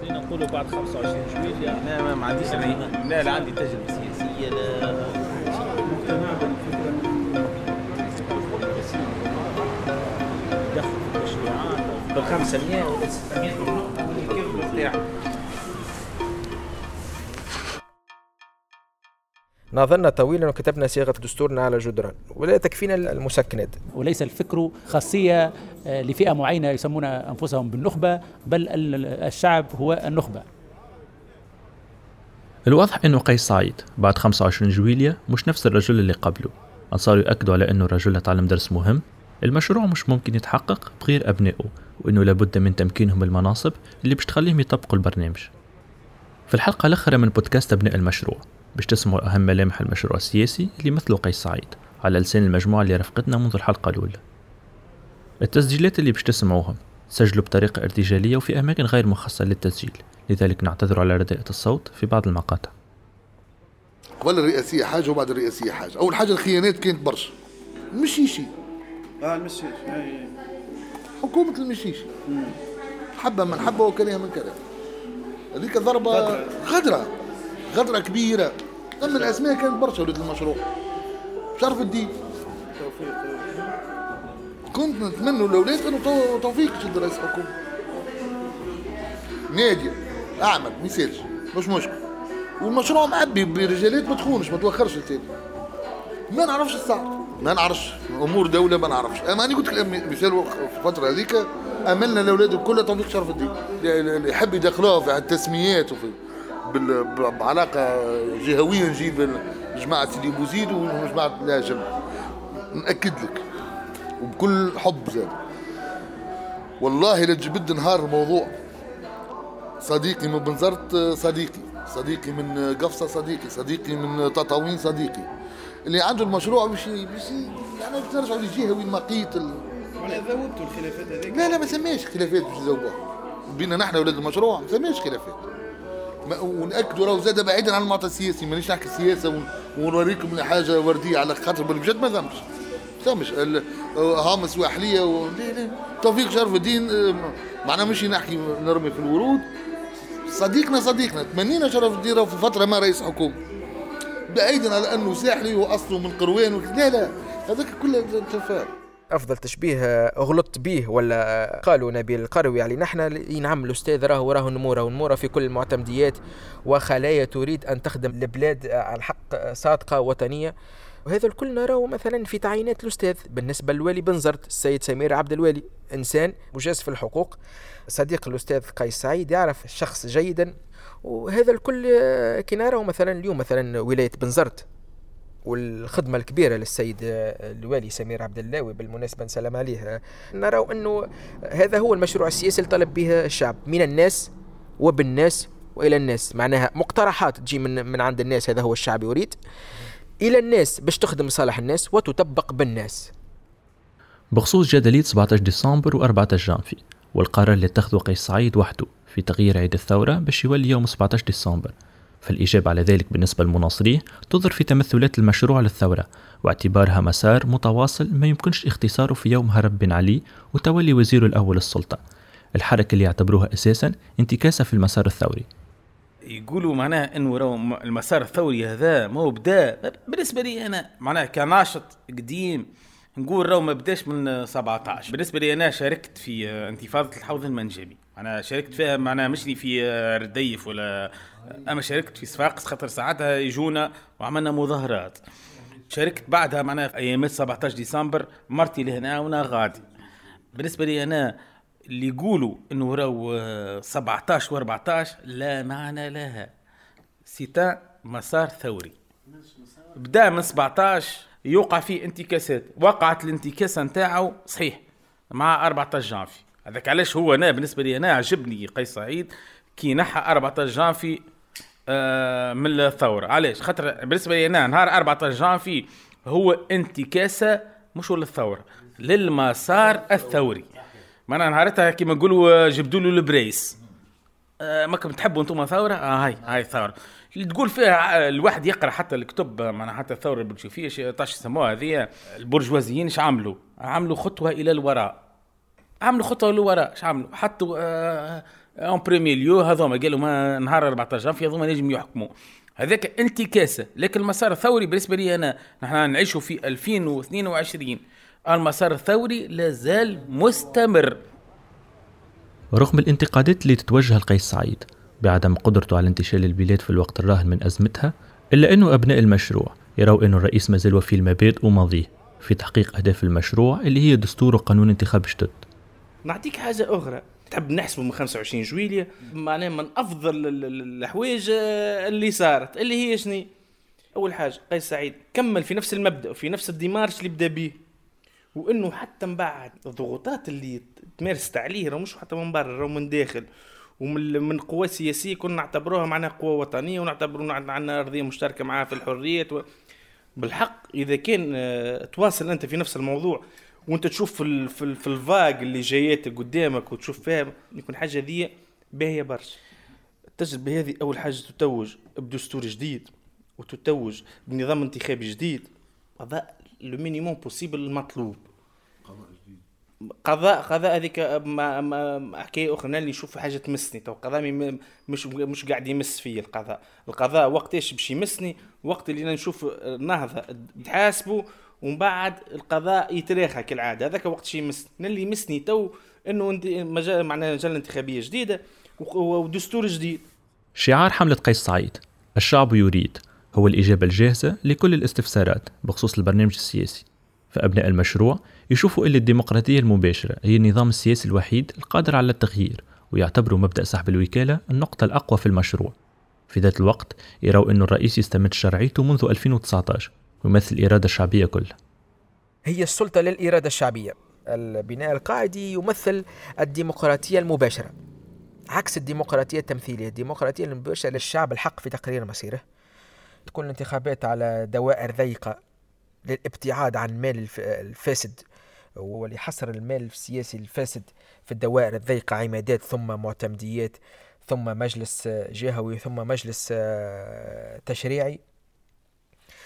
خلينا نقولوا بعد 25 جويليا لا ما, ما عنديش لا لا عندي تجربة سياسية لا. مقتنع بالفكرة. دخل في التشريعات بال 500 ولا 600 كيف بتاعك ناظرنا طويلا وكتبنا صيغة دستورنا على جدران ولا تكفينا المسكنات. وليس الفكر خاصية آه، لفئة معينة يسمون أنفسهم بالنخبة بل الشعب هو النخبة. الواضح انه قيس سعيد بعد 25 جويليا مش نفس الرجل اللي قبله. صاروا يأكدوا على انه الرجل تعلم درس مهم. المشروع مش ممكن يتحقق بغير أبنائه وإنه لابد من تمكينهم المناصب اللي باش تخليهم يطبقوا البرنامج. في الحلقة الأخيرة من بودكاست أبناء المشروع باش تسمعوا أهم ملامح المشروع السياسي اللي مثله قيس سعيد على لسان المجموعة اللي رافقتنا منذ الحلقة الأولى. التسجيلات اللي باش تسمعوهم سجلوا بطريقة ارتجالية وفي أماكن غير مخصصة للتسجيل لذلك نعتذر على رداءة الصوت في بعض المقاطع. قبل الرئاسية حاجة وبعد الرئاسية حاجة. أول حاجة الخيانات كانت برشا. المشيشي آه المشيشي حكومة المشيشي حبة من حبة وكرهها من كره هذيك ضربة غدرة. غدرة كبيرة. أما الأسماء كانت برشا ولاد المشروع شرف الدين. كنت نتمنى الاولاد انه تو- توفيق يشد رئيس حكومه ناديه أعمل ما يسالش مش مشكل. والمشروع معبي برجالات ما تخونش ما توخرش التاني. ما نعرفش السعر ما نعرفش. أمور دولة ما نعرفش. أما أنا قلت لك مثال في الفترة هذيك أملنا الاولاد الكل توفيق شرف الدين. اللي يحب يدخلوها في التسميات وفي بعلاقة جهوية نجيب جماعة سيدي بوزيد وجماعة الهاشم نأكد لك. وبكل حب زاد. والله لجبد نهار الموضوع. صديقي من بنزرت صديقي. صديقي من قفصة صديقي. صديقي من تطاوين صديقي. اللي عنده المشروع باش باش يعني باش نرجعوا للجهه وين ما قيت ال... معناها ذوبتوا الخلافات هذيك؟ لا لا ما سماش خلافات باش نذوبوها بينا نحن أولاد المشروع ما سماش خلافات. ونأكدوا راهو زاد بعيدا عن المعطى السياسي مانيش نحكي سياسة ون- ونوريكم حاجة وردية على خاطر بالبجد ما ثمش. ال- هامس وأحلية و... توفيق شرف الدين آه، معناها مش نحكي نرمي في الورود. صديقنا صديقنا تمنينا شرف الدين في فترة ما رئيس حكومة. بعيدا على أنه ساحلي وأصله من قروان لا لا هذاك كله تفاهم. أفضل تشبيه آه، غلطت به ولا آه، قالوا نبيل القروي؟ يعني نحن ل- نعم الأستاذ راهو راهو نمورة ونمورة في كل المعتمديات وخلايا تريد أن تخدم البلاد آه، على الحق صادقة وطنية. وهذا الكل نراه مثلا في تعيينات الأستاذ. بالنسبة للوالي بنزرت السيد سمير عبد الوالي إنسان مجاز في الحقوق صديق الأستاذ قيس سعيد يعرف الشخص جيدا. وهذا الكل كي نراه مثلا اليوم مثلا ولاية بنزرت والخدمة الكبيرة للسيد الوالي سمير عبد اللاوي بالمناسبة نسلم عليه. نرى أنه هذا هو المشروع السياسي اللي طلب به الشعب من الناس وبالناس وإلى الناس. معناها مقترحات تجي من من عند الناس هذا هو الشعب يريد. إلى الناس باش تخدم لصالح الناس وتطبق بالناس. بخصوص جدلية 17 ديسمبر و 14 جانفي والقرار اللي اتخذه قيس سعيد وحده في تغيير عيد الثورة باش يولي يوم 17 ديسمبر. فالإجابة على ذلك بالنسبة للمناصريه تظهر في تمثلات المشروع للثورة واعتبارها مسار متواصل ما يمكنش اختصاره في يوم هرب بن علي وتولي وزيره الأول السلطة. الحركة اللي يعتبروها أساسا انتكاسة في المسار الثوري. يقولوا معناها انه المسار الثوري هذا ما هو بدا. بالنسبة لي أنا معناها كناشط قديم نقول راهو ما بداش من 17 بالنسبة لي أنا شاركت في انتفاضة الحوض المنجمي. أنا شاركت فيها معناها مش لي في رديف ولا اما شاركت في صفاقس خاطر ساعتها يجونا وعملنا مظاهرات. شاركت بعدها معناها في أيامات 17 ديسمبر مرتي لهنا وأنا غادي. بالنسبة لي أنا اللي يقولوا إنه راهو آه، 17 و14 لا معنى لها. سيتا مسار ثوري. بدا من 17 يوقع فيه انتكاسات وقعت الانتكاسة نتاعو صحيح مع 14 جانفي. هذاك علاش هو أنا بالنسبة لي أنا عجبني قيس سعيد كي نحى 14 جانفي آه، من الثورة. علاش؟ خاطر بالنسبة لي أنا نهار 14 جانفي هو انتكاسة مش للثوره للمسار الثوري. معناها نهارتها كيما نقولوا جبدوا له البريس. آه، ما كنتوا تحبوا أنتم ثورة؟ آه هاي هاي ثورة. تقول فيها آه، الواحد يقرأ حتى الكتب معناها حتى الثورة البلشفيه ش- طاش يسموها هذه البرجوازيين إيش عملوا؟ عملوا خطوة إلى الوراء. عملوا خطوه للوراء إيش عملوا؟ حطوا en premier lieu هذوما. قالوا ما نهار 14 جانفي هذوما نجم يحكموا. هذاك انتكاسة. لكن المسار الثوري بالنسبة لي أنا نحن نعيشوا في 2022 المسار الثوري لازال مستمر. رغم الانتقادات اللي تتوجه لقيس سعيد بعدم قدرته على انتشال البلاد في الوقت الراهن من أزمتها إلا أنه أبناء المشروع يروا أنه الرئيس ما زال وفي المبادئ وماضيه في تحقيق أهداف المشروع اللي هي دستور وقانون انتخاب جدد. نعطيك حاجة أخرى. تحب نحسبه من 25 جويلية؟ معناه من أفضل الأحواج آه، اللي صارت. اللي هي شني؟ أول حاجة قيس سعيد كمل في نفس المبدأ وفي نفس الديمارش اللي بدأ به وإنه حتى من بعد الضغوطات اللي تمارست عليه راه مش حتى من برا راه من داخل. ومن من قوى سياسية كنا نعتبروها معناها قوه وطنية ونعتبروا عندنا أرضية مشتركة معاه في الحريات و... بالحق إذا كان آه، تواصل أنت في نفس الموضوع وانت تشوف في في, في الفاق اللي جاياتك قدامك وتشوف فيها يكون حاجة ذي باهية برشا. التجربه هذه أول حاجة تتوج بدستور جديد وتتوج بنظام انتخابي جديد. قضاء le minimum possible المطلوب. قضاء قضاء هذيك ما, ما حكاية أخرى اللي نشوف حاجة تمسني. تو قضاء مش مش قاعد يمس فيا القضاء. القضاء وقت إيش باش يمسني؟ وقت اللي نشوف نهضة تحاسبه ومن بعد القضاء يتراخى كالعادة. هذاك وقت شي يمسني اللي يمسني تو إنه مجال معناها مجال انتخابية جديدة ودستور جديد. شعار حملة قيس سعيد. الشعب يريد. هو الإجابة الجاهزة لكل الاستفسارات بخصوص البرنامج السياسي. فأبناء المشروع يشوفوا أن الديمقراطية المباشرة هي النظام السياسي الوحيد القادر على التغيير ويعتبروا مبدأ سحب الوكالة النقطة الأقوى في المشروع. في ذات الوقت يروا أن الرئيس يستمد شرعيته منذ 2019 ويمثل الإرادة الشعبية كلها هي السلطة للإرادة الشعبية. البناء القاعدي يمثل الديمقراطية المباشرة عكس الديمقراطية التمثيلية. الديمقراطية المباشرة للشعب الحق في تقرير مصيره تكون الانتخابات على دوائر ضيقة للابتعاد عن المال الفاسد ولحصر المال السياسي الفاسد في الدوائر الضيقة. عمادات ثم معتمديات ثم مجلس جهوي ثم مجلس آه، تشريعي.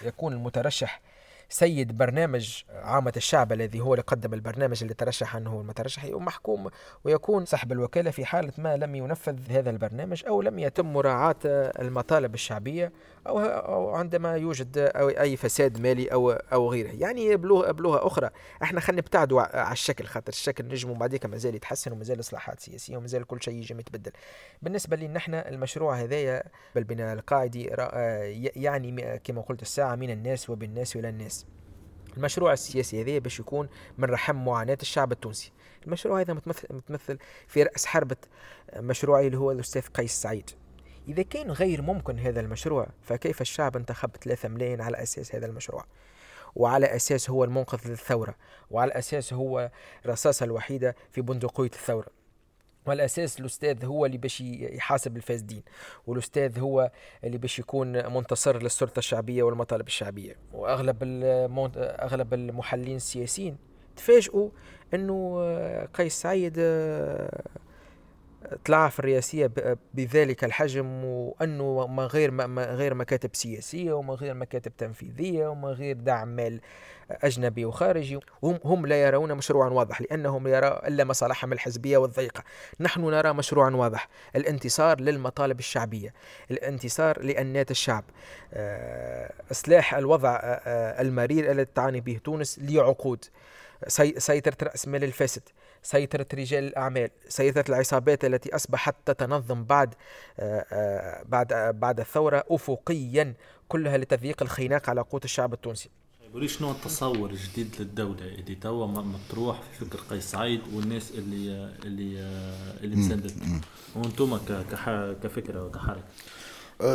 يكون المترشح سيد برنامج عامة الشعب الذي هو اللي قدم البرنامج اللي ترشح عنه المترشح محكوم ويكون سحب الوكالة في حالة ما لم ينفذ هذا البرنامج أو لم يتم مراعاة المطالب الشعبية أو, أو عندما يوجد أو أي فساد مالي أو أو غيره. يعني بلغة بلغة أخرى إحنا خلينا نبتعدوا على الشكل خاطر الشكل نجموا بعديك مازال يتحسن ومازال إصلاحات سياسية ومازال كل شيء يجي يتبدل بالنسبة لي نحن المشروع هذايا بالبناء القاعدي يعني كما قلت الساعة من الناس وبالناس إلى الناس. المشروع السياسي هذا باش يكون من رحم معاناة الشعب التونسي. المشروع هذا متمثل, في رأس حربة مشروعي اللي هو الأستاذ قيس سعيد. إذا كان غير ممكن هذا المشروع فكيف الشعب انتخب 3 ملايين على أساس هذا المشروع؟ وعلى أساس هو المنقذ للثورة وعلى أساس هو الرصاصة الوحيدة في بندقية الثورة. والأساس الأستاذ هو اللي باش يحاسب الفاسدين والأستاذ هو اللي باش يكون منتصر للسلطة الشعبية والمطالب الشعبية. وأغلب أغلب المحللين السياسيين تفاجئوا إنه قيس سعيد طلع في الرئاسية بذلك الحجم وأنه ما غير ما غير مكاتب سياسية وما غير مكاتب تنفيذية وما غير دعم مال أجنبي وخارجي. هم, هم لا يرون مشروعا واضح لأنهم يرى إلا مصالحهم الحزبية والضيقة. نحن نرى مشروعا واضح الانتصار للمطالب الشعبية الانتصار لأنات الشعب. آه، إصلاح الوضع آه، آه، المرير الذي تعاني به تونس لعقود سيطرة رأس مال الفاسد. سيطرة رجال الأعمال سيطرة العصابات التي أصبحت تتنظم بعد بعد بعد الثورة أفقيا كلها لتضييق الخناق على قوت الشعب التونسي. قولي شنو التصور الجديد للدولة؟ اللي توا مطروح في فكر قيس سعيد والناس اللي اللي اللي مساندته وأنتم كفكرة وكحركة.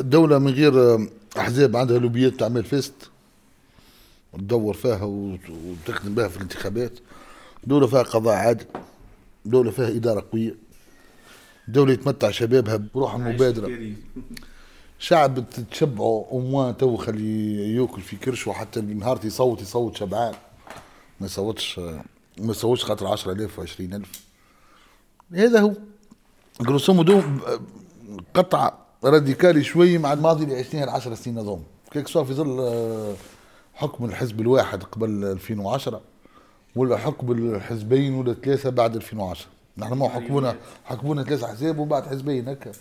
دولة من غير أحزاب عندها لوبيات تعمل فيست وتدور فيها وتخدم بها في الانتخابات. دولة فيها قضاء عادل دولة فيها إدارة قوية دولة يتمتع شبابها بروح المبادرة شعب تشبعه أموان تو خلي يأكل في كرشه حتى نهار يصوت يصوت شبعان. ما يصوتش ما يصوتش خاطر 10000 و 20000 هذا هو. grosso modo قطع radical شوي مع الماضي اللي عشناها العشر سنين اظن كيك سوا في ظل آه، حكم الحزب الواحد قبل 2010 ولا حكم الحزبين ولا ثلاثة بعد 2010 نحن ما حكمونا حكمونا ثلاث احزاب وبعد حزبين هكا.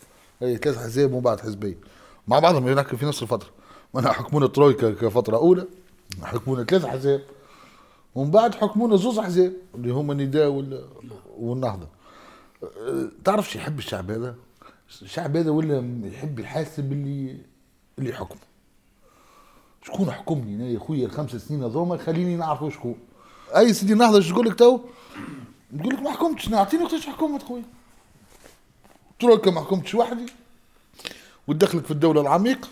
أي ثلاث احزاب وبعد حزبين. مع بعضهم هناك في نفس الفترة. ما حكمونا ترويكا كفترة أولى حكمونا ثلاث احزاب ومن بعد حكمونا زوز احزاب اللي هما النداء والنهضة. تعرف شو يحب الشعب هذا؟ الشعب هذا ولا يحب يحاسب اللي اللي يحكمه؟ شكون حكمني؟ أنا يا خويا الخمس سنين هذوما خليني نعرف شكون. أي سيدي النهضة شو تقول لك تو؟ تقول لك ما حكمتش نعطيني وقتاش حكمت خويا تروكا ما حكمتش وحدي. وتدخلك في الدولة العميقة.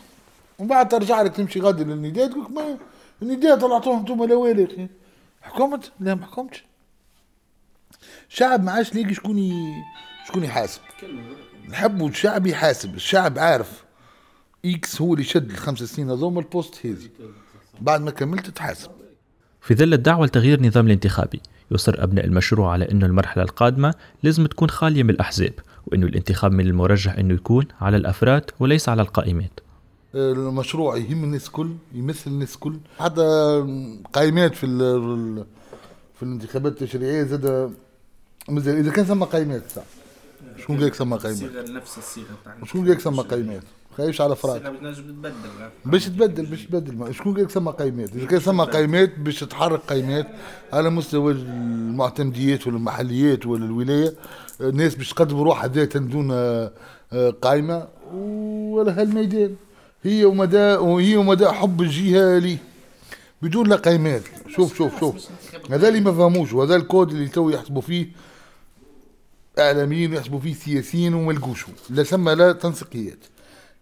ومن بعد ترجع لك تمشي غادي للنداء تقول لك ما النداء طلعتوهم أنتم الاوائل يا أخي. حكمت؟ لا ما حكمتش. شعب ما عادش لاقي شكون. شكون يحاسب. نحبوا الشعب يحاسب الشعب عارف. X هو اللي شد الخمس سنين هذوما ال poste هذي. بعد ما كملت تحاسب. في ظل الدعوة لتغيير النظام الانتخابي يصر أبناء المشروع على أن المرحلة القادمة لازم تكون خالية من الأحزاب وأنه الانتخاب من المرجح أنه يكون على الأفراد وليس على القائمات المشروع يهم الناس كل يمثل الناس كل حتى قائمات في في الانتخابات التشريعية زاد مازال إذا كان ثم قائمات شكون قال لك ثم قائمات؟ نفس الصيغة شكون قال لك ثم قائمات؟ خايفش على فراغ؟ باش تبدل باش تبدل. شكون قال لك ثم قائمات؟ إذا كان ثم قائمات باش تحرك قائمات على مستوى المعتمديات ولا المحليات ولا الولايه الناس باش تقدم روحها ذاتا دون آه، قائمة ولا هالميدان. هي ومدى وهي ومدى حب الجهه لي بدون لا قيمات. شوف شوف شوف. هذا اللي ما فهموش وهذا الكود اللي تو يحسبوا فيه إعلاميين يحسبوا فيه سياسيين وما لقوشوا لا ثم لا تنسيقيات.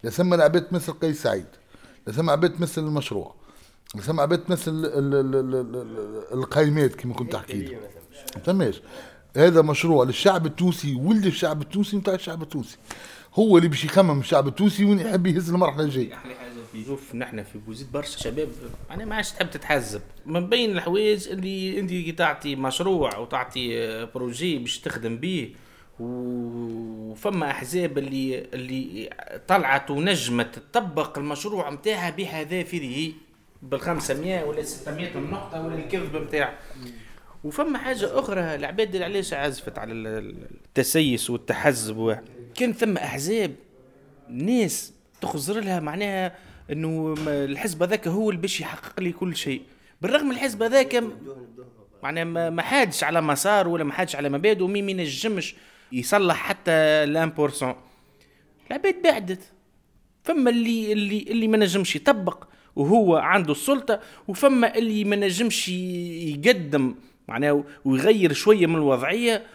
لا ثم لعبات مثل قيس سعيد لا ثم عباد مثل المشروع لا ثم عباد مثل القايمات كما كنت تحكي لي فهماش هذا مشروع للشعب التونسي ولد الشعب التونسي نتاع الشعب التونسي. هو اللي باش يخمم الشعب التونسي وين يحب يهز المرحلة الجاية. أحلى حاجة في شوف نحن في بوزيد برشا شباب أنا ما عادش تحب تتحزب. من بين الحوايج اللي أنت تعطي مشروع وتعطي بروجي باش تخدم به وفما أحزاب اللي اللي طلعت ونجمت تطبق المشروع نتاعها بحذافيره بال 500 ولا 600 نقطة ولا الكذب نتاع وفما حاجة أخرى العباد علاش عزفت على التسيس والتحزب كان ثم أحزاب ناس تخزر لها معناها إنه الحزب هذاك هو اللي باش يحقق لي كل شيء. بالرغم الحزب هذاك معناها ما حادش على مسار ولا ما حادش على مبادئ ومين ما ينجمش يصلح حتى لأن بورسون. العباد بعدت. فما اللي اللي اللي ما نجمش يطبق وهو عنده السلطة وفما اللي ما نجمش يقدم معناه ويغير شوية من الوضعية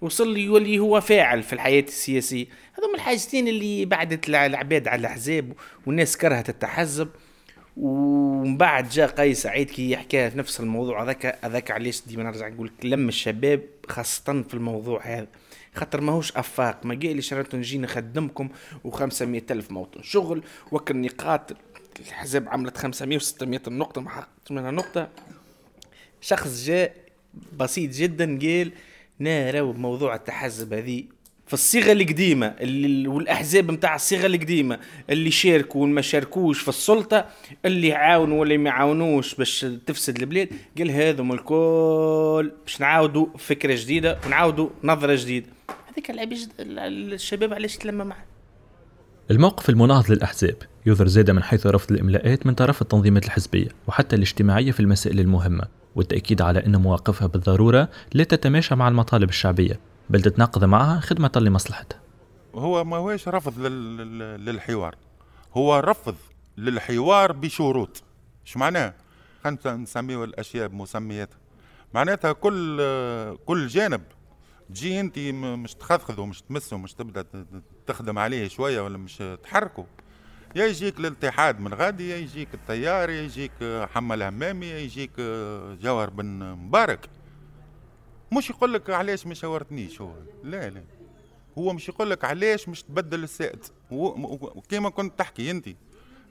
وصل لي يولي هو فاعل في الحياة السياسية. هذوما الحاجتين اللي بعدت العباد على الأحزاب والناس كرهت التحزب. ومن بعد جاء قيس سعيد كي يحكي في نفس الموضوع. هذاك هذاك علاش ديما نرجع نقول لم الشباب خاصة في الموضوع هذا. خاطر ماهوش أفاق. ما قاليش شرط نجي نخدمكم و500 ألف موطن شغل وكل نقاط الحزب عملت 500 و600 نقطة. ما حققتش منها نقطة. شخص جاء بسيط جدا قال نارا بموضوع التحزب هذه في الصيغه القديمة اللي والأحزاب نتاع الصيغة القديمة اللي شاركوا وما شاركوش في السلطة اللي عاونوا ولا ما عاونوش باش تفسد البلاد قال هذم الكل باش نعاودوا فكرة جديدة ونعاودوا نظرة جديدة. هذيك الشباب علاش تلمى معه الموقف المناهض للأحزاب يظهر زاد من حيث رفض الإملاءات من طرف التنظيمات الحزبية وحتى الاجتماعية في المسائل المهمة والتأكيد على أن مواقفها بالضرورة لا تتماشى مع المطالب الشعبية. بل تتناقض معها خدمة لمصلحتها هو ما هوش رفض للحوار. هو رفض للحوار بشروط. إيش معناه؟ خلينا نسميه الأشياء بمسمياتها معناتها كل كل جانب تجي أنت مش تخذخذ ومش تمس ومش تبدأ تخدم عليه شوية ولا مش تحركه. يا يجيك الاتحاد من غادي يا يجيك التيار يا يجيك حمل همامي يا يجيك جوهر بن مبارك. مش يقول لك علاش ما شاورتنيش هو. لا لا. هو مش يقول لك علاش مش تبدل السائد. وكيما كنت تحكي أنت.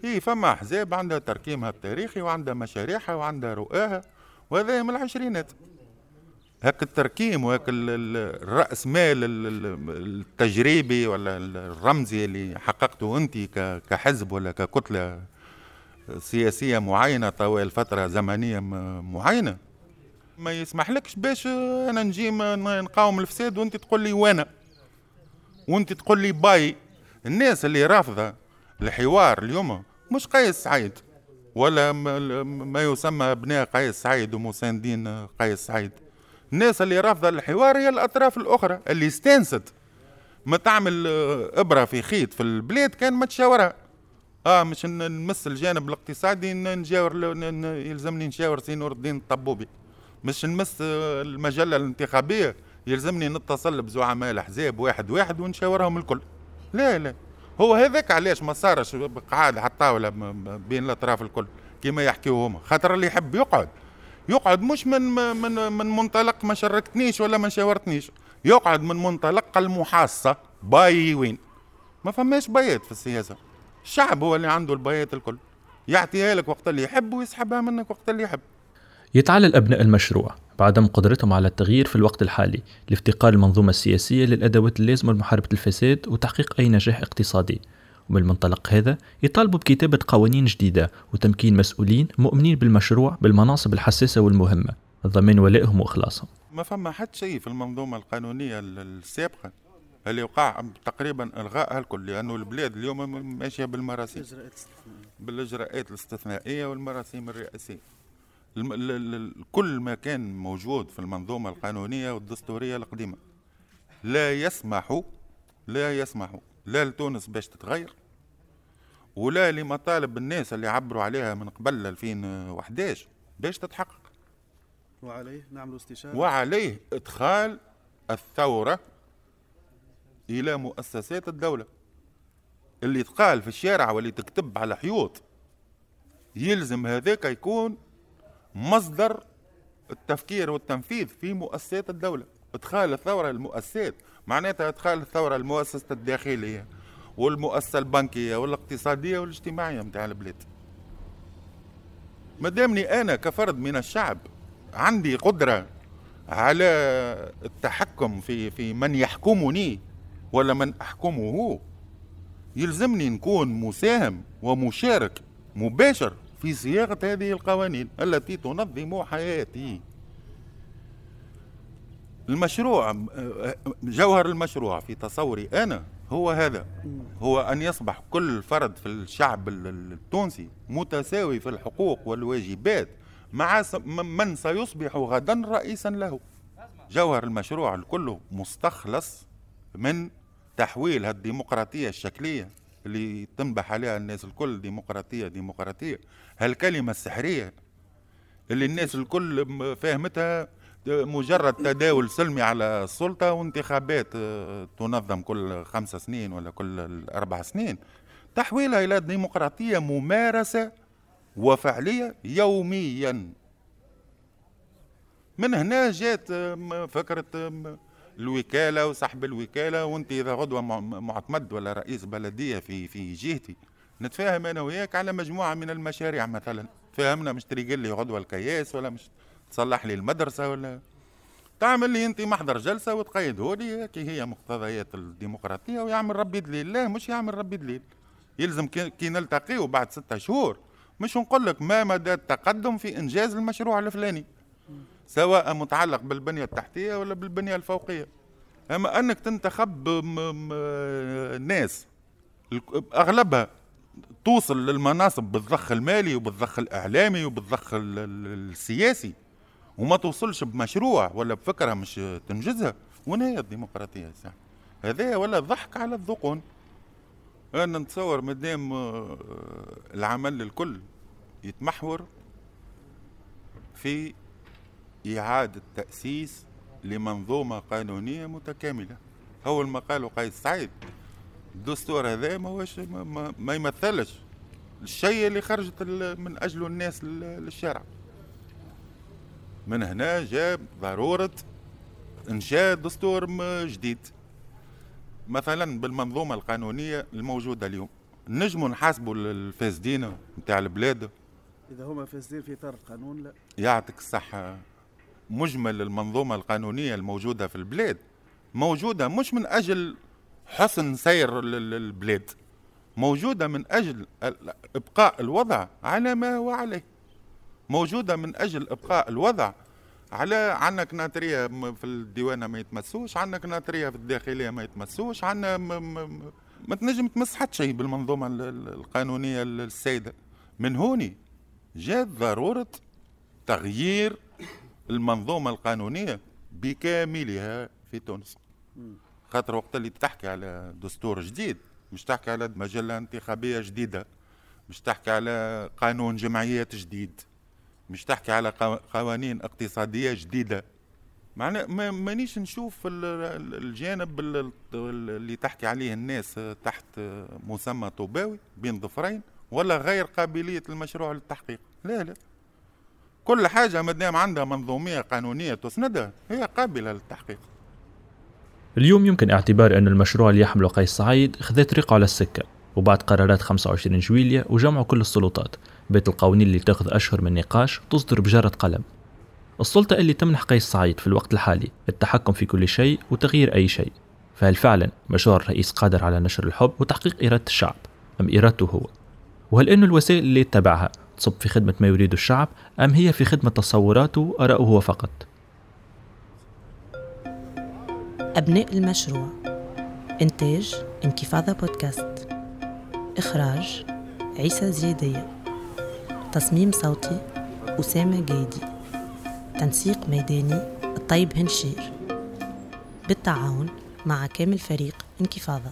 هي فما أحزاب عندها تركيمها التاريخي وعندها مشاريعها وعندها رؤاها وهذا من العشرينات. هاك التركيم وهاك الرأس مال التجريبي ولا الرمزي اللي حققته أنت كحزب ولا ككتلة سياسية معينة طوال فترة زمنية معينة. ما يسمحلكش باش أنا نجي نقاوم الفساد وانت تقول لي وأنا. وانت تقول لي باي. الناس اللي رافضة الحوار اليوم مش قيس سعيد. ولا ما يسمى ابناء قيس سعيد ومساندين قيس سعيد. الناس اللي رافضة الحوار هي الأطراف الأخرى. اللي استانست ما تعمل إبرة في خيط في البلاد كان ما تشاورها. آه مش نمس الجانب الاقتصادي نجاور يلزمني نشاور سي نور الدين الطبوبي مش نمس المجله الانتخابيه يلزمني نتصل بزعماء الأحزاب واحد واحد ونشاورهم الكل. لا لا. هو هذاك علاش ما صارش قعاد على الطاولة بين الأطراف الكل كما يحكيو هما. خاطر اللي يحب يقعد. يقعد مش من من من منطلق ما شاركتنيش ولا ما شاورتنيش. يقعد من منطلق المحاصة باي وين. ما فماش بيات في السياسة. الشعب هو اللي عنده البيات الكل. يعطيها لك وقت اللي يحب ويسحبها منك وقت اللي يحب. يتعلل أبناء المشروع بعدم قدرتهم على التغيير في الوقت الحالي لافتقار المنظومة السياسية للأدوات اللازمة لمحاربة الفساد وتحقيق أي نجاح اقتصادي. ومن المنطلق هذا يطالبوا بكتابة قوانين جديدة وتمكين مسؤولين مؤمنين بالمشروع بالمناصب الحساسة والمهمة. ضمن ولائهم وإخلاصهم. ما فما حتى شيء في المنظومة القانونية السابقة اللي وقع تقريبا الغائها الكل لأنه البلاد اليوم ماشية بالمراسيم. بالإجراءات الاستثنائية والمراسيم الرئاسية. كل ما كان موجود في المنظومة القانونية والدستورية القديمة. لا يسمح لا يسمح لا لتونس باش تتغير ولا لمطالب الناس اللي عبروا عليها من قبل 2011 باش تتحقق. وعليه نعمل استشارة. وعليه إدخال الثورة إلى مؤسسات الدولة. اللي تقال في الشارع واللي تكتب على حيوط يلزم هذاك يكون مصدر التفكير والتنفيذ في مؤسسات الدولة. إدخال الثورة المؤسسات معناتها إدخال الثورة المؤسسة الداخلية والمؤسسة البنكية والاقتصادية والاجتماعية متاع البلاد. مدامني أنا كفرد من الشعب عندي قدرة على التحكم في في من يحكمني ولا من أحكمه يلزمني نكون مساهم ومشارك مباشر في صياغة هذه القوانين التي تنظم حياتي. المشروع جوهر المشروع في تصوري أنا هو هذا. هو أن يصبح كل فرد في الشعب التونسي متساوي في الحقوق والواجبات مع من سيصبح غدا رئيسا له. جوهر المشروع الكل مستخلص من تحويل الديمقراطية الشكلية. اللي تنبح عليها الناس الكل ديمقراطية ديمقراطية. هالكلمة السحرية اللي الناس الكل فاهمتها مجرد تداول سلمي على السلطة وانتخابات آه، تنظم كل خمس سنين ولا كل أربع سنين. تحويلها إلى ديمقراطية ممارسة وفعلية يوميا. من هنا جات فكرة الوكالة وسحب الوكالة وانت إذا غدوه معتمد ولا رئيس بلدية في في جهتي. نتفاهم أنا وياك على مجموعة من المشاريع مثلا. فهمنا مش تريقل لي غدوه الكياس ولا مش تصلح لي المدرسة ولا تعمل لي أنت محضر جلسة وتقيده لي. كي هي مقتضيات الديمقراطية ويعمل ربي دليل لا مش يعمل ربي دليل يلزم كي نلتقيه بعد ستة شهور. مش نقول لك ما مدى التقدم في إنجاز المشروع الفلاني. سواء متعلق بالبنية التحتية ولا بالبنية الفوقية. أما أنك تنتخب ناس أغلبها توصل للمناصب بالضخ المالي وبالضخ الإعلامي وبالضخ السياسي وما توصلش بمشروع ولا بفكرة مش تنجزها وين هي الديمقراطية هذا ولا ضحك على الذقون. أنا نتصور مادام آه، العمل الكل يتمحور في إعادة تأسيس لمنظومة قانونية متكاملة. أول ما قالوا قيس سعيد الدستور هذا ما, هوش ما, ما يمثلش الشيء اللي خرجت من أجله الناس للشارع. من هنا جاء ضرورة إنشاء دستور جديد. مثلا بالمنظومة القانونية الموجودة اليوم نجموا نحاسبوا الفاسدين نتاع البلاد؟ إذا هما فاسدين في إطار القانون لا. يعطيك الصحة. مجمل المنظومة القانونية الموجودة في البلاد. موجودة مش من أجل حسن سير البلاد. موجودة من أجل إبقاء الوضع على ما هو عليه. موجودة من أجل إبقاء الوضع على عندنا كناتريا م- في الديوانة ما يتمسوش عندنا كناتريا في الداخلية ما يتمسوش عندنا ما تنجم تمس حتى شيء بالمنظومة ال- ال- القانونية ال- السائده من هوني جات ضرورة تغيير المنظومة القانونية بكاملها في تونس. خاطر وقت اللي تحكي على دستور جديد مش تحكي على مجلة انتخابية جديدة مش تحكي على قانون جمعيات جديد مش تحكي على قو- قوانين اقتصادية جديدة. معنى ما مانيش نشوف ال- ال- الجانب ال- ال- اللي تحكي عليه الناس تحت مسمى طوباوي بين ظفرين ولا غير قابلية المشروع للتحقيق. لا لا. كل حاجة مادام عندها منظومية قانونية تسندها هي قابلة للتحقيق. اليوم يمكن اعتبار أن المشروع اللي يحمله قيس سعيد خذ طريقه على السكة وبعد قرارات 25 جويلية وجمعوا كل السلطات. بيت القوانين اللي تاخذ أشهر من نقاش تصدر بجارة قلم. السلطة اللي تمنح قيس سعيد في الوقت الحالي التحكم في كل شيء وتغيير أي شيء. فهل فعلا مشروع الرئيس قادر على نشر الحب وتحقيق إرادة الشعب؟ أم إرادته هو؟ وهل أنه الوسائل اللي يتبعها تصب في خدمة ما يريده الشعب أم هي في خدمة تصوراته وآرائه هو فقط؟ أبناء المشروع إنتاج انكفاضة بودكاست إخراج عيسى زيادية تصميم صوتي أسامة جايدي تنسيق ميداني الطيب هنشير بالتعاون مع كامل فريق انكفاضة.